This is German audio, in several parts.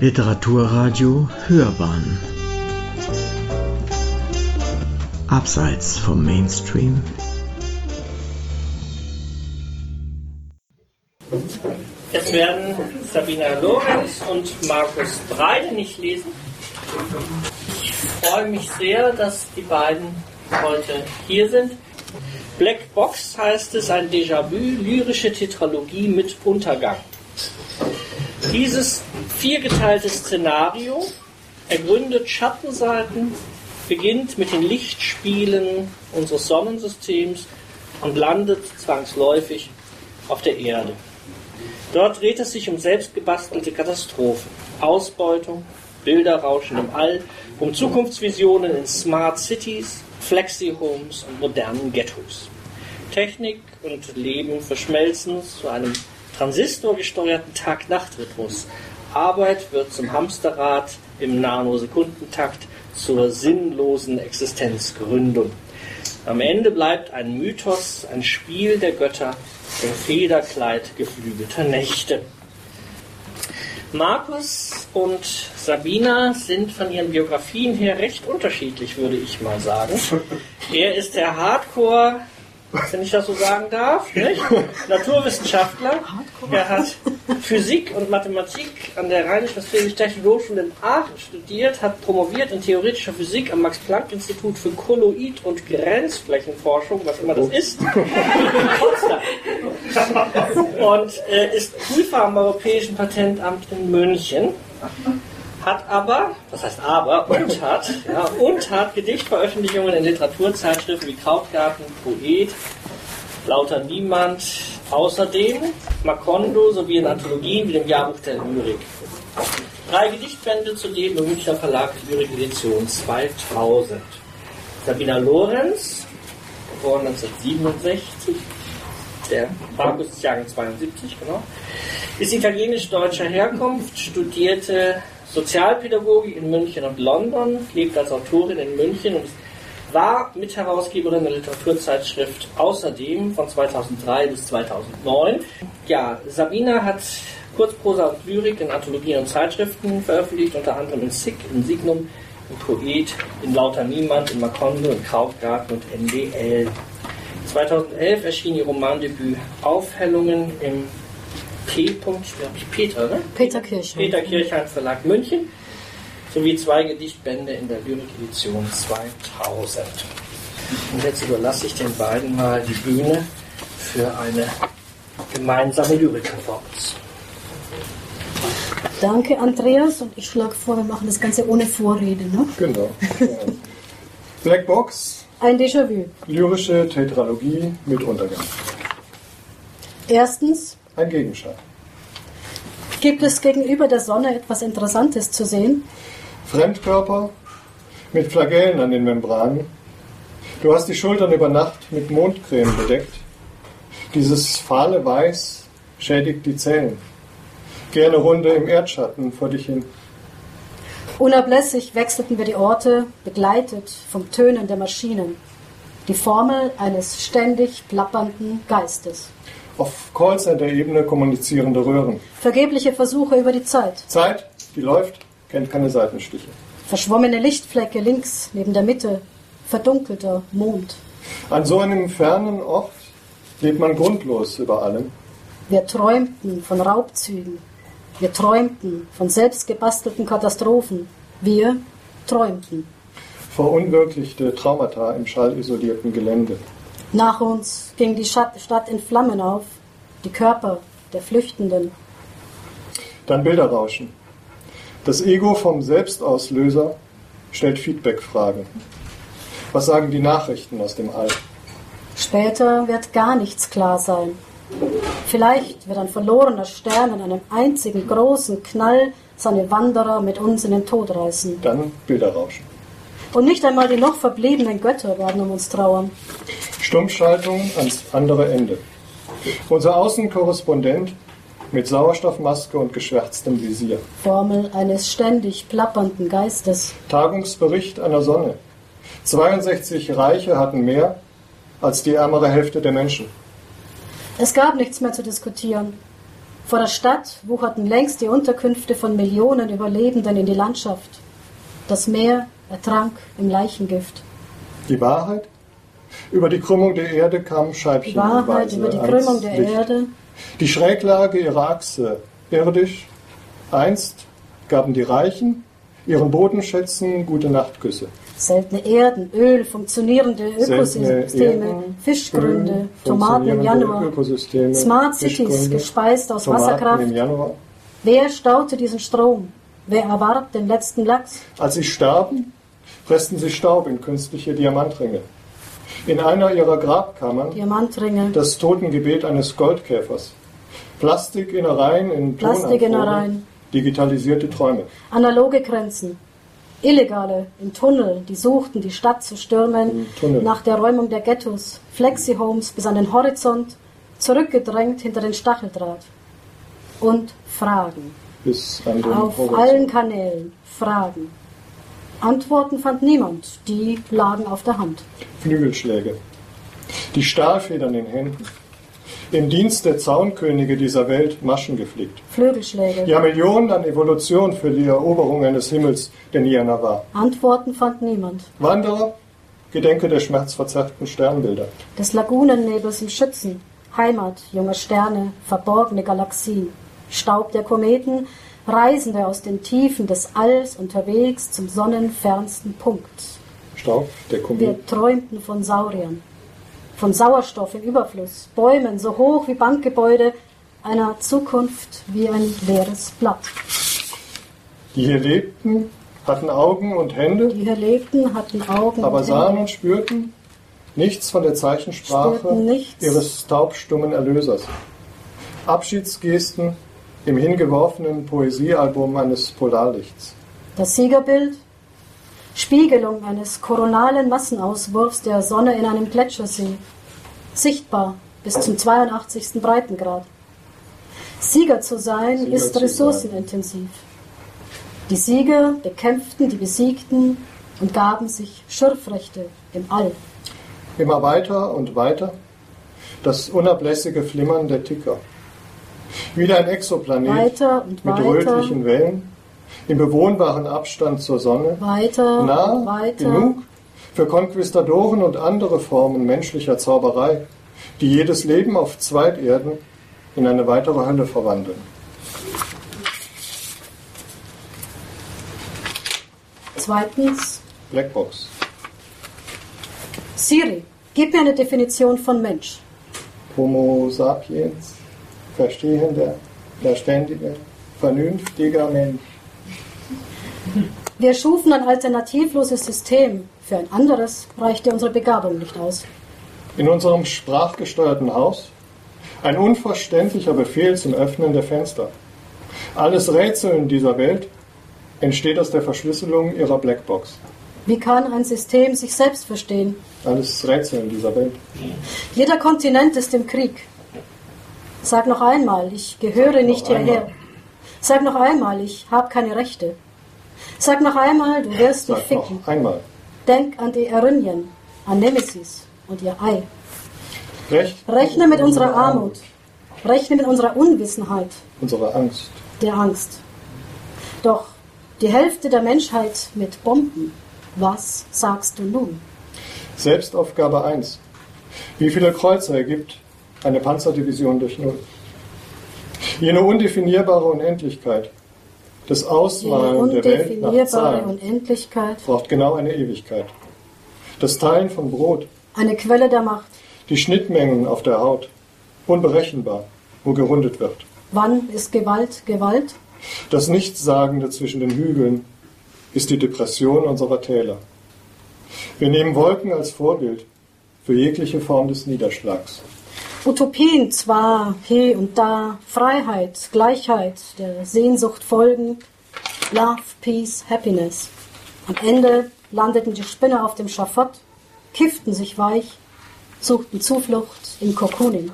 Literaturradio Hörbahn Abseits vom Mainstream Jetzt werden Sabina Lorenz und Markus Breide nicht lesen. Ich freue mich sehr, dass die beiden heute hier sind. Black Box heißt es, ein Déjà-vu, lyrische Tetralogie mit Untergang. Dieses viergeteilte Szenario ergründet Schattenseiten, beginnt mit den Lichtspielen unseres Sonnensystems und landet zwangsläufig auf der Erde. Dort dreht es sich um selbstgebastelte Katastrophen, Ausbeutung, Bilderrauschen im All, um Zukunftsvisionen in Smart Cities, Flexi-Homes und modernen Ghettos. Technik und Leben verschmelzen zu einem transistorgesteuerten Tag-Nacht-Rhythmus. Arbeit wird zum Hamsterrad im Nanosekundentakt zur sinnlosen Existenzgründung. Am Ende bleibt ein Mythos, ein Spiel der Götter, im Federkleid geflügelter Nächte. Markus und Sabina sind von ihren Biografien her recht unterschiedlich, würde ich mal sagen. Er ist der Hardcore wenn ich das so sagen darf, nicht? Naturwissenschaftler. Er hat Physik und Mathematik an der Rheinisch-Westfälischen Hochschule in Aachen studiert, hat promoviert in theoretischer Physik am Max-Planck-Institut für Kolloid- und Grenzflächenforschung, was immer das ist, und äh, ist Prüfer am Europäischen Patentamt in München hat aber, das heißt aber, und hat, ja, und hat Gedichtveröffentlichungen in Literaturzeitschriften wie Krautgarten, Poet, Lauter Niemand, außerdem Macondo sowie in Anthologien wie dem Jahrbuch der Lyrik. Drei Gedichtbände zudem im Münchner Verlag Lyrik Edition 2000. Sabina Lorenz, geboren 1967, der Markus ist Jahrgang 72, genau, ist italienisch-deutscher Herkunft, studierte Sozialpädagogik in München und London, lebt als Autorin in München und war Mitherausgeberin der Literaturzeitschrift außerdem von 2003 bis 2009. Ja, Sabina hat Kurzprosa und Lyrik in Anthologien und Zeitschriften veröffentlicht, unter anderem in SIG, in Signum, in Poet, in Lauter Niemand, in Macondo, in Krautgarten und NDL. 2011 erschien ihr Romandebüt Aufhellungen im P. Peter, ne? Peter Kirchheim. Peter Kirchheim Verlag München sowie zwei Gedichtbände in der Lyrik-Edition 2000. Und jetzt überlasse ich den beiden mal die Bühne für eine gemeinsame Lyrik-Performance. Danke, Andreas. Und ich schlage vor, wir machen das Ganze ohne Vorrede. Ne? Genau. Black Box. Ein Déjà-vu. Lyrische Tetralogie mit Untergang. Erstens. Ein Gegenschein. Gibt es gegenüber der Sonne etwas Interessantes zu sehen? Fremdkörper mit Flagellen an den Membranen. Du hast die Schultern über Nacht mit Mondcreme bedeckt. Dieses fahle Weiß schädigt die Zellen. Gerne Runde im Erdschatten vor dich hin. Unablässig wechselten wir die Orte, begleitet vom Tönen der Maschinen. Die Formel eines ständig plappernden Geistes. Auf Callcenter-Ebene kommunizierende Röhren. Vergebliche Versuche über die Zeit. Zeit, die läuft, kennt keine Seitenstiche. Verschwommene Lichtflecke links neben der Mitte. Verdunkelter Mond. An so einem fernen Ort lebt man grundlos über allem. Wir träumten von Raubzügen. Wir träumten von selbstgebastelten Katastrophen. Wir träumten. Verunwirklichte Traumata im schallisolierten Gelände. Nach uns ging die Stadt in Flammen auf, die Körper der Flüchtenden. Dann Bilderrauschen. Das Ego vom Selbstauslöser stellt Feedback-Fragen. Was sagen die Nachrichten aus dem All? Später wird gar nichts klar sein. Vielleicht wird ein verlorener Stern in einem einzigen großen Knall seine Wanderer mit uns in den Tod reißen. Dann Bilderrauschen. Und nicht einmal die noch verbliebenen Götter werden um uns trauern. Stummschaltung ans andere Ende. Unser Außenkorrespondent mit Sauerstoffmaske und geschwärztem Visier. Formel eines ständig plappernden Geistes. Tagungsbericht einer Sonne. 62 Reiche hatten mehr als die ärmere Hälfte der Menschen. Es gab nichts mehr zu diskutieren. Vor der Stadt wucherten längst die Unterkünfte von Millionen Überlebenden in die Landschaft. Das Meer ertrank im Leichengift. Die Wahrheit? Über die Krümmung der Erde kamen Die Scheibchenweise Wahrheit über die Krümmung der Licht. Erde, Die Schräglage ihrer Achse irdisch. Einst gaben die Reichen ihren Bodenschätzen gute Nachtküsse. seltene Erden, Öl, funktionierende Ökosysteme, Erden, Fischgründe, Öl, Tomaten im Januar, Smart Cities, gespeist aus Tomaten Wasserkraft. im Januar. Wer staute diesen Strom? Wer erwarb den letzten Lachs? Als sie starben, pressten sie Staub in künstliche Diamantringe. In einer ihrer Grabkammern Diamantringe, das Totengebet eines Goldkäfers. Plastikinnereien in Plastikinnereien. Digitalisierte Träume. analoge Grenzen, Illegale im Tunnel, die suchten, die Stadt zu stürmen, nach der Räumung der Ghettos, Flexi-Homes bis an den Horizont, zurückgedrängt hinter den Stacheldraht. Und Fragen. Bis an den Auf Horizont. allen Kanälen Fragen. Antworten fand niemand, die lagen auf der Hand. Flügelschläge. Die Stahlfedern in Händen. Im Dienst der Zaunkönige dieser Welt Maschen geflickt. Flügelschläge. Jahrmillionen an Evolution für die Eroberung eines Himmels, der nie einer war. Antworten fand niemand. Wanderer, Gedenke der schmerzverzerrten Sternbilder. Des Lagunennebels im Schützen, Heimat junger Sterne, verborgene Galaxien, Staub der Kometen, Reisende aus den Tiefen des Alls unterwegs zum sonnenfernsten Punkt. Staub der Komet. Wir träumten von Sauriern, von Sauerstoff im Überfluss, Bäumen so hoch wie Bankgebäude, einer Zukunft wie ein leeres Blatt. Die hier lebten, hatten Augen und Hände, Die hier lebten, hatten Augen aber und sahen Hände, und spürten nichts von der Zeichensprache ihres taubstummen Erlösers. Abschiedsgesten im hingeworfenen Poesiealbum eines Polarlichts. Das Siegerbild, Spiegelung eines koronalen Massenauswurfs der Sonne in einem Gletschersee, sichtbar bis zum 82. Breitengrad. Sieger zu sein Sieger ist zu ressourcenintensiv. Die Sieger bekämpften die Besiegten und gaben sich Schürfrechte im All. Immer weiter und weiter das unablässige Flimmern der Ticker. Wieder ein Exoplanet Weiter und mit weiter. rötlichen Wellen, im bewohnbaren Abstand zur Sonne, Weiter nah weiter. genug für Konquistadoren und andere Formen menschlicher Zauberei, die jedes Leben auf Zweiterden in eine weitere Hölle verwandeln. Zweitens, Blackbox. Siri, gib mir eine Definition von Mensch. Homo sapiens, verstehender, verständiger, vernünftiger Mensch. Wir schufen ein alternativloses System. Für ein anderes reichte unsere Begabung nicht aus. In unserem sprachgesteuerten Haus ein unverständlicher Befehl zum Öffnen der Fenster. Alles Rätseln dieser Welt entsteht aus der Verschlüsselung ihrer Blackbox. Wie kann ein System sich selbst verstehen? Alles Rätseln dieser Welt. Jeder Kontinent ist im Krieg. Sag noch einmal, ich gehöre nicht hierher. einmal. Sag noch einmal, ich habe keine Rechte. Sag noch einmal, du wirst mich ficken. einmal. Denk an die Erinyen, an Nemesis und ihr Ei. Recht Rechne mit unserer Armut. Rechne mit unserer Unwissenheit, Unsere Angst. der Angst. Doch die Hälfte der Menschheit mit Bomben. Was sagst du nun? Selbstaufgabe 1. Wie viele Kreuzer ergibt eine Panzerdivision durch Null? Jene undefinierbare Unendlichkeit, das Ausmalen der Welt nach Zahlen, Unendlichkeit, braucht genau eine Ewigkeit. Das Teilen von Brot, eine Quelle der Macht. die Schnittmengen auf der Haut, unberechenbar, wo gerundet wird. Wann ist Gewalt Gewalt? Das Nichtssagende zwischen den Hügeln ist die Depression unserer Täler. Wir nehmen Wolken als Vorbild für jegliche Form des Niederschlags. Utopien zwar hier und da, Freiheit, Gleichheit, der Sehnsucht folgen, Love, Peace, Happiness. Am Ende landeten die Spinner auf dem Schafott, kifften sich weich, suchten Zuflucht im Cocooning.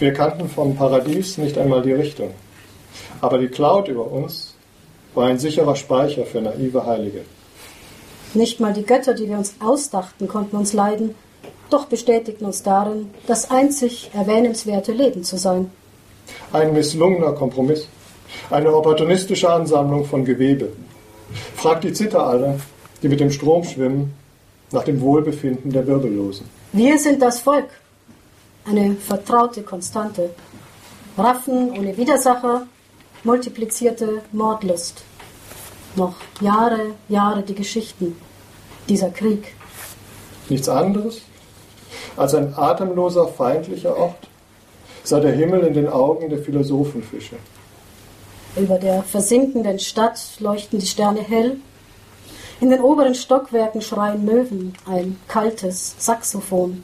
Wir kannten vom Paradies nicht einmal die Richtung. Aber die Cloud über uns war ein sicherer Speicher für naive Heilige. Nicht mal die Götter, die wir uns ausdachten, konnten uns leiden, doch bestätigten uns darin, das einzig erwähnenswerte Leben zu sein. Ein misslungener Kompromiss. Eine opportunistische Ansammlung von Gewebe. Fragt die Zitteralle, die mit dem Strom schwimmen, nach dem Wohlbefinden der Wirbellosen. Wir sind das Volk. Eine vertraute Konstante. Raffen ohne Widersacher, multiplizierte Mordlust. Noch Jahre, Jahre die Geschichten. Dieser Krieg. Nichts anderes als ein atemloser, feindlicher Ort, sei der Himmel in den Augen der Philosophenfische. Über der versinkenden Stadt leuchten die Sterne hell. In den oberen Stockwerken schreien Möwen ein kaltes Saxophon.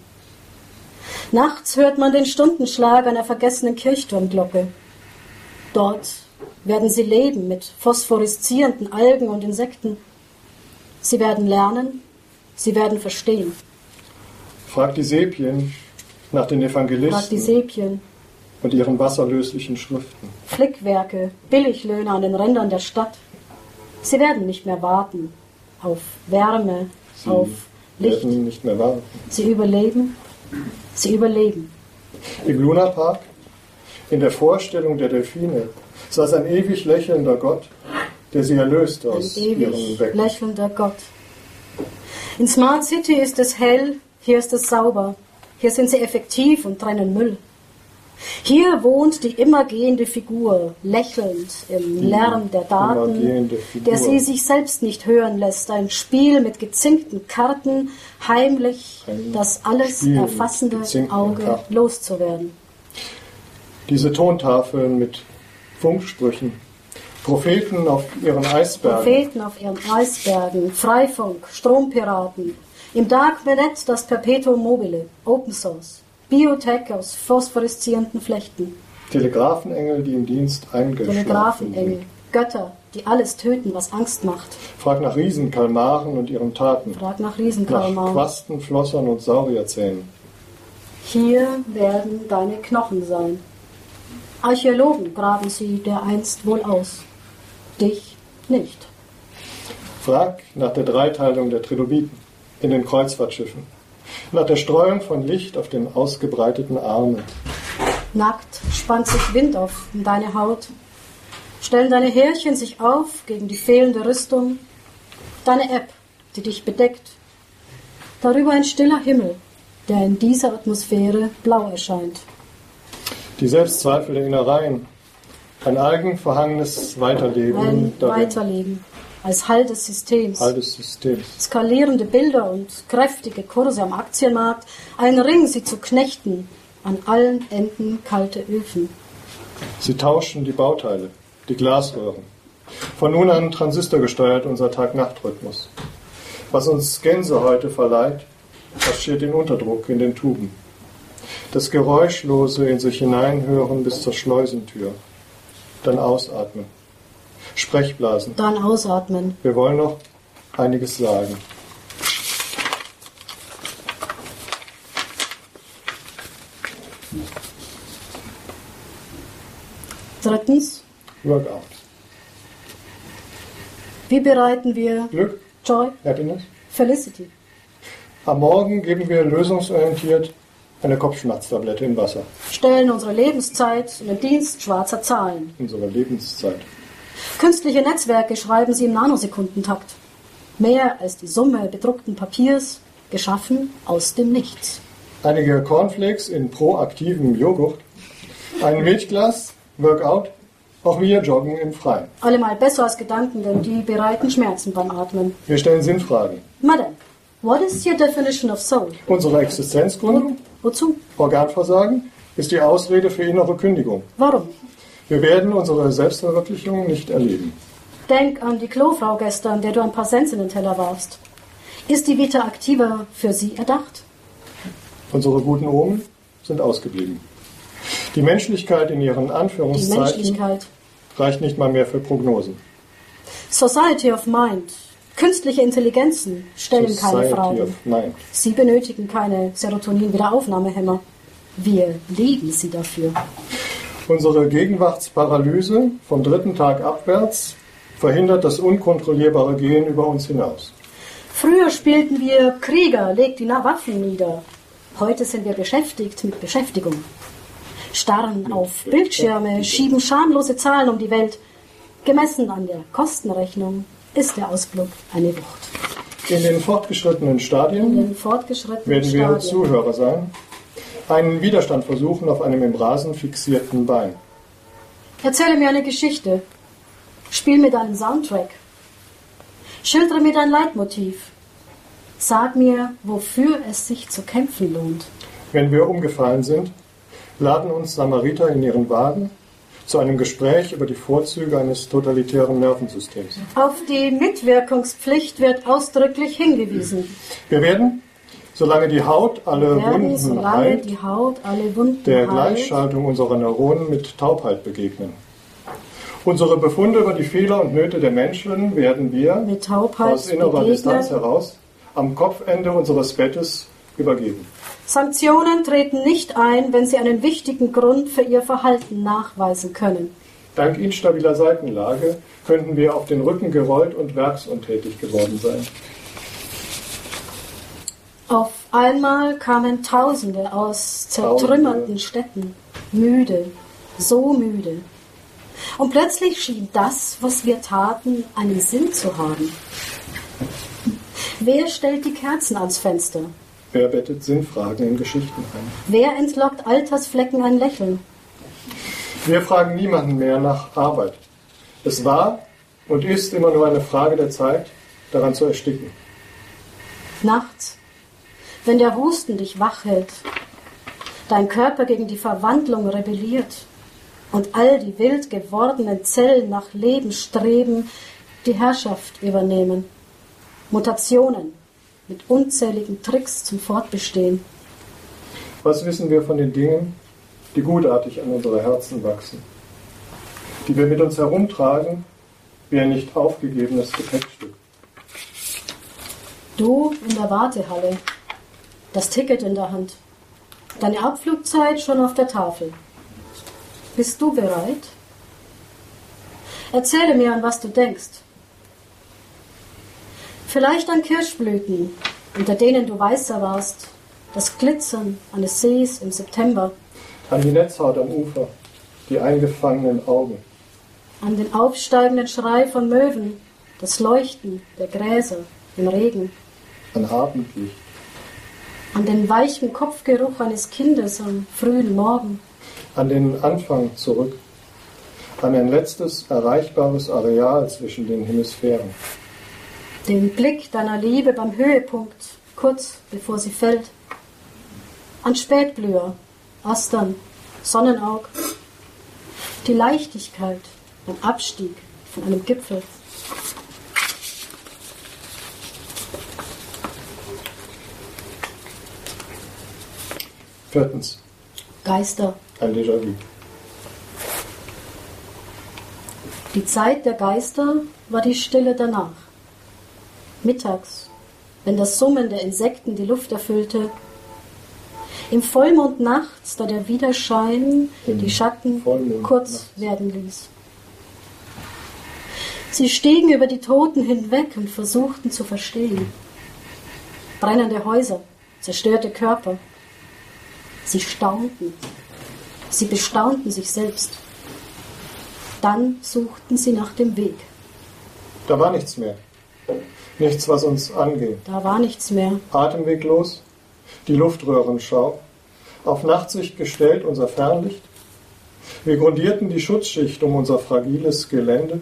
Nachts hört man den Stundenschlag einer vergessenen Kirchturmglocke. Dort werden sie leben mit phosphoreszierenden Algen und Insekten. Sie werden lernen, sie werden verstehen. Fragt die Sepien nach den Fragt die Evangelisten Sepien, und ihren wasserlöslichen Schriften. Flickwerke, Billiglöhne an den Rändern der Stadt. Sie werden nicht mehr warten auf Wärme, Sie auf Licht. werden nicht mehr warten. Sie überleben, sie überleben. Im Lunapark, in der Vorstellung der Delfine, saß ein ewig lächelnder Gott, der sie erlöst Ein aus ihren ewig Becken. lächelnder Gott. In Smart City ist es hell, hier ist es sauber. Hier sind sie effektiv und trennen Müll. Hier wohnt die immergehende Figur, lächelnd im Lärm der Daten, der sie sich selbst nicht hören lässt. Ein Spiel mit gezinkten Karten, heimlich Ein das alles Spiel erfassende Auge Karten. loszuwerden. Diese Tontafeln mit Funksprüchen, Propheten auf ihren Eisbergen, Propheten auf ihren Eisbergen, Freifunk, Strompiraten, im Darknet das Perpetuum mobile, Open Source, Biotech aus phosphoreszierenden Flechten, Telegrafenengel, die im Dienst eingeschlafen Telegrafenengel, sind. Götter, die alles töten, was Angst macht. Frag nach Riesenkalmaren und ihren Taten, Frag nach nach Riesenkalmar. Quasten, Flossern und Saurierzähnen. Hier werden deine Knochen sein. Archäologen graben sie dereinst wohl aus. Dich nicht. Frag nach der Dreiteilung der Trilobiten in den Kreuzfahrtschiffen, nach der Streuung von Licht auf den ausgebreiteten Armen. Nackt spannt sich Wind auf in deine Haut. Stellen deine Härchen sich auf gegen die fehlende Rüstung. Deine App, die dich bedeckt. Darüber ein stiller Himmel, der in dieser Atmosphäre blau erscheint. Die Selbstzweifel der Innereien, ein eigenverhangenes Weiterleben Ein Weiterleben als Halt des Systems. altes Systems. Skalierende Bilder und kräftige Kurse am Aktienmarkt. Ein Ring, sie zu knechten. An allen Enden kalte Öfen. Sie tauschen die Bauteile, die Glasröhren. Von nun an transistorgesteuert unser Tag-Nacht-Rhythmus. Was uns Gänse heute verleiht, marschiert in Unterdruck in den Tuben. Das Geräuschlose in sich hineinhören bis zur Schleusentür. Dann ausatmen. Sprechblasen. Dann ausatmen. Wir wollen noch einiges sagen. Drittens, Workout. wie bereiten wir Glück, Joy, Happiness. Felicity? Am Morgen geben wir lösungsorientiert eine Kopfschmerztablette in Wasser. Stellen unsere Lebenszeit in den Dienst schwarzer Zahlen. Unsere Lebenszeit. Künstliche Netzwerke schreiben sie im Nanosekundentakt. Mehr als die Summe bedruckten Papiers, geschaffen aus dem Nichts. Einige Cornflakes in proaktivem Joghurt. Ein Milchglas, Workout. Auch wir joggen im Freien. Allemal besser als Gedanken, denn die bereiten Schmerzen beim Atmen. Wir stellen Sinnfragen. Madame, what is your definition of soul? Unsere Existenzgründung, Wozu? Organversagen, ist die Ausrede für innere Kündigung. Warum? Wir werden unsere Selbstverwirklichung nicht erleben. Denk an die Klofrau gestern, der du ein paar Cents in den Teller warfst. Ist die Vita Activa für sie erdacht? Unsere guten Omen sind ausgeblieben. Die Menschlichkeit in ihren Menschlichkeit. reicht nicht mal mehr für Prognosen. Society of Mind. Künstliche Intelligenzen stellen keine Society Fragen. of Mind. Sie benötigen keine Serotonin-Wiederaufnahmehämmer. Wir lieben sie dafür. Unsere Gegenwartsparalyse vom dritten Tag abwärts verhindert das unkontrollierbare Gehen über uns hinaus. Früher spielten wir Krieger, legt die Waffen nieder. Heute sind wir beschäftigt mit Beschäftigung. starren auf Bildschirme, schieben schamlose Zahlen um die Welt. Gemessen an der Kostenrechnung ist der Ausflug eine Wucht. In den fortgeschrittenen Stadien den fortgeschrittenen werden wir Stadien. Zuhörer sein, einen Widerstand versuchen auf einem im Rasen fixierten Bein. Erzähle mir eine Geschichte. Spiel mir deinen Soundtrack. Schildere mir dein Leitmotiv. Sag mir, wofür es sich zu kämpfen lohnt. Wenn wir umgefallen sind, laden uns Samariter in ihren Wagen zu einem Gespräch über die Vorzüge eines totalitären Nervensystems. Auf die Mitwirkungspflicht wird ausdrücklich hingewiesen. Wir werden, solange die Haut alle werden, Wunden heilt, der Gleichschaltung unserer Neuronen mit Taubheit begegnen. Unsere Befunde über die Fehler und Nöte der Menschen werden wir aus innerer Distanz heraus am Kopfende unseres Bettes übergeben. Sanktionen treten nicht ein, wenn sie einen wichtigen Grund für ihr Verhalten nachweisen können. Dank instabiler Seitenlage könnten wir auf den Rücken gerollt und werksuntätig geworden sein. Auf einmal kamen Tausende aus zertrümmerten. Städten, müde, so müde. Und plötzlich schien das, was wir taten, einen Sinn zu haben. Wer stellt die Kerzen ans Fenster? Wer bettet Sinnfragen in Geschichten ein? Wer entlockt Altersflecken ein Lächeln? Wir fragen niemanden mehr nach Arbeit. Es war und ist immer nur eine Frage der Zeit, daran zu ersticken. Nachts, wenn der Husten dich wach hält, dein Körper gegen die Verwandlung rebelliert und all die wild gewordenen Zellen nach Leben streben, die Herrschaft übernehmen. Mutationen mit unzähligen Tricks zum Fortbestehen. Was wissen wir von den Dingen, die gutartig an unsere Herzen wachsen, die wir mit uns herumtragen wie ein nicht aufgegebenes Gepäckstück? Du in der Wartehalle, das Ticket in der Hand, deine Abflugzeit schon auf der Tafel. Bist du bereit? Erzähle mir, an was du denkst. Vielleicht an Kirschblüten, unter denen du weißer warst, das Glitzern eines Sees im September, An die Netzhaut am Ufer, die eingefangenen Augen, an den aufsteigenden Schrei von Möwen, das Leuchten der Gräser im Regen, an Abendlicht, an den weichen Kopfgeruch eines Kindes am frühen Morgen, an den Anfang zurück, an ein letztes erreichbares Areal zwischen den Hemisphären. den Blick deiner Liebe beim Höhepunkt, kurz bevor sie fällt, an Spätblüher, Astern, Sonnenaug, die Leichtigkeit beim Abstieg von einem Gipfel, Viertens, Geister, ein Déjà-vu. Die Zeit der Geister war die Stille danach. Mittags, wenn das Summen der Insekten die Luft erfüllte, im Vollmond nachts, da der Widerschein Im die Schatten Vollmond kurz nachts. werden ließ. Sie stiegen über die Toten hinweg und versuchten zu verstehen. Brennende Häuser, zerstörte Körper. Sie staunten. Sie bestaunten sich selbst. Dann suchten sie nach dem Weg. Da war nichts mehr. Nichts, was uns anging. Da war nichts mehr. Atemweglos, die Luftröhrenschau, auf Nachtsicht gestellt unser Fernlicht. Wir grundierten die Schutzschicht um unser fragiles Gelände,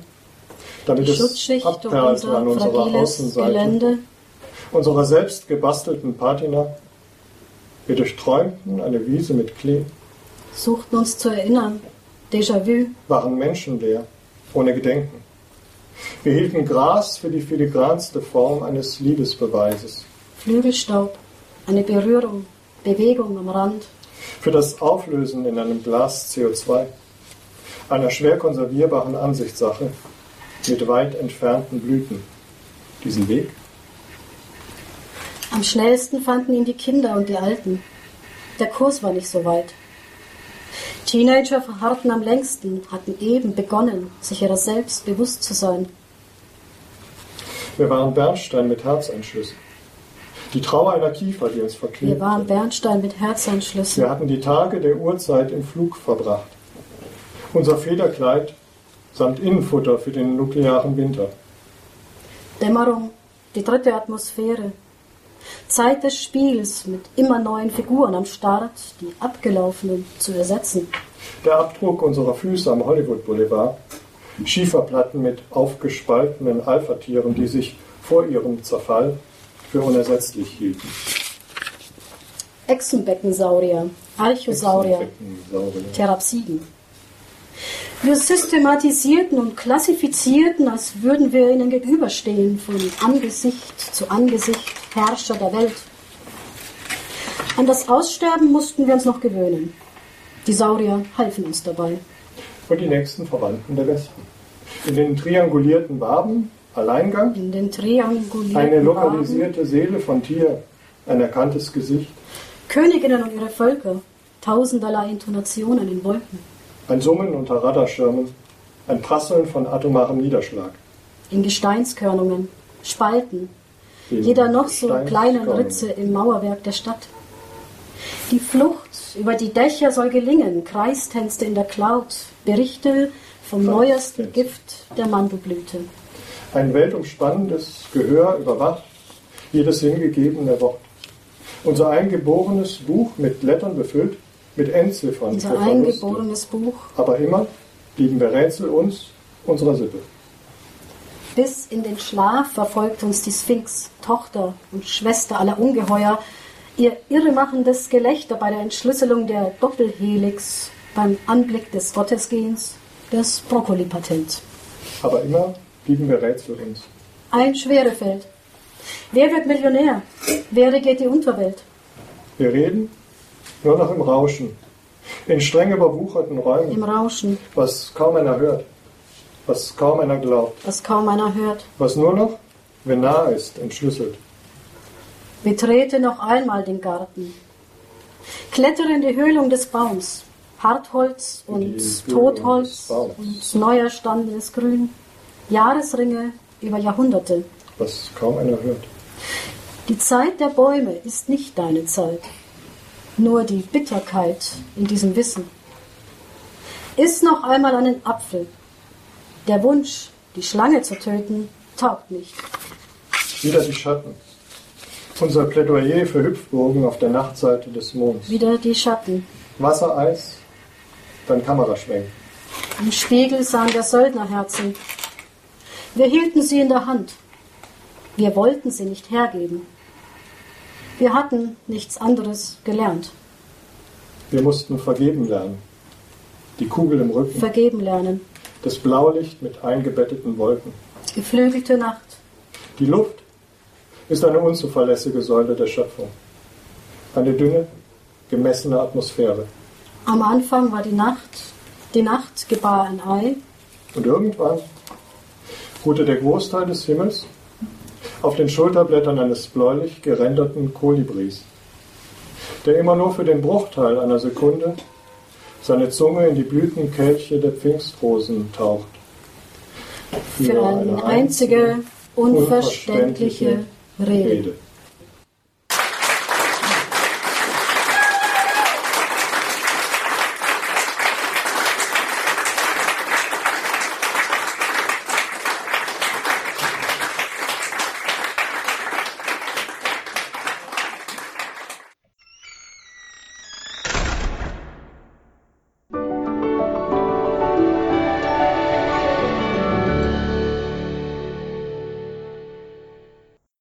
damit Die es Schutzschicht um abperlte an unser unserer Außenseite, Gelände. unserer selbst gebastelten Patina. Wir durchträumten eine Wiese mit Klee, Suchten uns zu erinnern. Déjà-vu. waren menschenleer, ohne Gedenken. Wir hielten Gras für die filigranste Form eines Liebesbeweises, Flügelstaub. Eine Berührung. Bewegung am Rand. für das Auflösen in einem Glas CO2, einer schwer konservierbaren Ansichtssache mit weit entfernten Blüten. Diesen Weg? Am schnellsten fanden ihn die Kinder und die Alten. Der Kurs war nicht so weit. Teenager verharrten am längsten, hatten eben begonnen, sich ihrer selbst bewusst zu sein. Wir waren Bernstein mit Herzeinschlüssen. Die Trauer einer Kiefer, die uns Wir verklebt. waren Bernstein mit Herzanschlüssen. Wir hatten die Tage der Urzeit im Flug verbracht. Unser Federkleid samt Innenfutter für den nuklearen Winter. Dämmerung, die dritte Atmosphäre. Zeit des Spiels mit immer neuen Figuren am Start, die abgelaufenen zu ersetzen. Der Abdruck unserer Füße am Hollywood Boulevard. Schieferplatten mit aufgespaltenen Alpha-Tieren, die sich vor ihrem Zerfall für unersetzlich hielten. Echsenbeckensaurier, Archosaurier, Saurier. Therapsiden. Wir systematisierten und klassifizierten, als würden wir ihnen gegenüberstehen, von Angesicht zu Angesicht, Herrscher der Welt. An das Aussterben mussten wir uns noch gewöhnen. Die Saurier halfen uns dabei. Und die nächsten Verwandten der Wespen. In den triangulierten Waben, Alleingang, In den triangulierten eine lokalisierte Seele von Tier, ein erkanntes Gesicht, Königinnen und ihre Völker, tausenderlei Intonationen in Wolken. ein Summen unter Radarschirmen, ein Prasseln von atomarem Niederschlag. in Gesteinskörnungen, Spalten, jeder noch so kleinen Ritze im Mauerwerk der Stadt. Die Flucht über die Dächer soll gelingen, Kreistänze in der Cloud, Berichte vom neuesten Gift der Mandelblüte. Ein weltumspannendes Gehör überwacht jedes hingegebene Wort. Unser eingeborenes Buch mit Lettern befüllt, mit Endziffern Unser eingeborenes Buch, Aber immer blieben wir Rätsel uns, unserer Sippe. Bis in den Schlaf verfolgt uns die Sphinx, Tochter und Schwester aller Ungeheuer, ihr irremachendes Gelächter bei der Entschlüsselung der Doppelhelix, beim Anblick des Gottesgehens, des Brokkoli-Patent. Aber immer blieben wir Rätsel uns. Ein Schwerefeld. Wer wird Millionär? Wer regiert die Unterwelt? Wir reden nur noch im Rauschen, in streng überwucherten Im Räumen, Rauschen, was kaum einer hört, was kaum einer glaubt, was kaum einer hört. was nur noch, wenn nah ist, entschlüsselt. Betrete noch einmal den Garten. Klettere in die Höhlung des Baums. Hartholz und Totholz und neu erstandenes Grün. Jahresringe über Jahrhunderte. was kaum einer hört. Die Zeit der Bäume ist nicht deine Zeit. Nur die Bitterkeit in diesem Wissen. Iss noch einmal einen Apfel. Der Wunsch, die Schlange zu töten, taugt nicht. Wieder die Schatten. Unser Plädoyer für Hüpfburgen auf der Nachtseite des Monds. Wieder die Schatten. Wassereis, dann Kameraschwenk. Im Spiegel sahen wir Söldnerherzen. Wir hielten sie in der Hand. Wir wollten sie nicht hergeben. Wir hatten nichts anderes gelernt. Wir mussten vergeben lernen. Die Kugel im Rücken, Vergeben lernen. Das Blaulicht mit eingebetteten Wolken. Geflügelte Nacht. Die Luft ist eine unzuverlässige Säule der Schöpfung. Eine dünne, gemessene Atmosphäre. Am Anfang war die Nacht. Die Nacht gebar ein Ei. Und irgendwann ruhte der Großteil des Himmels auf den Schulterblättern eines bläulich gerenderten Kolibris, der immer nur für den Bruchteil einer Sekunde seine Zunge in die Blütenkelche der Pfingstrosen taucht. Für eine einzige unverständliche Rede. Rede.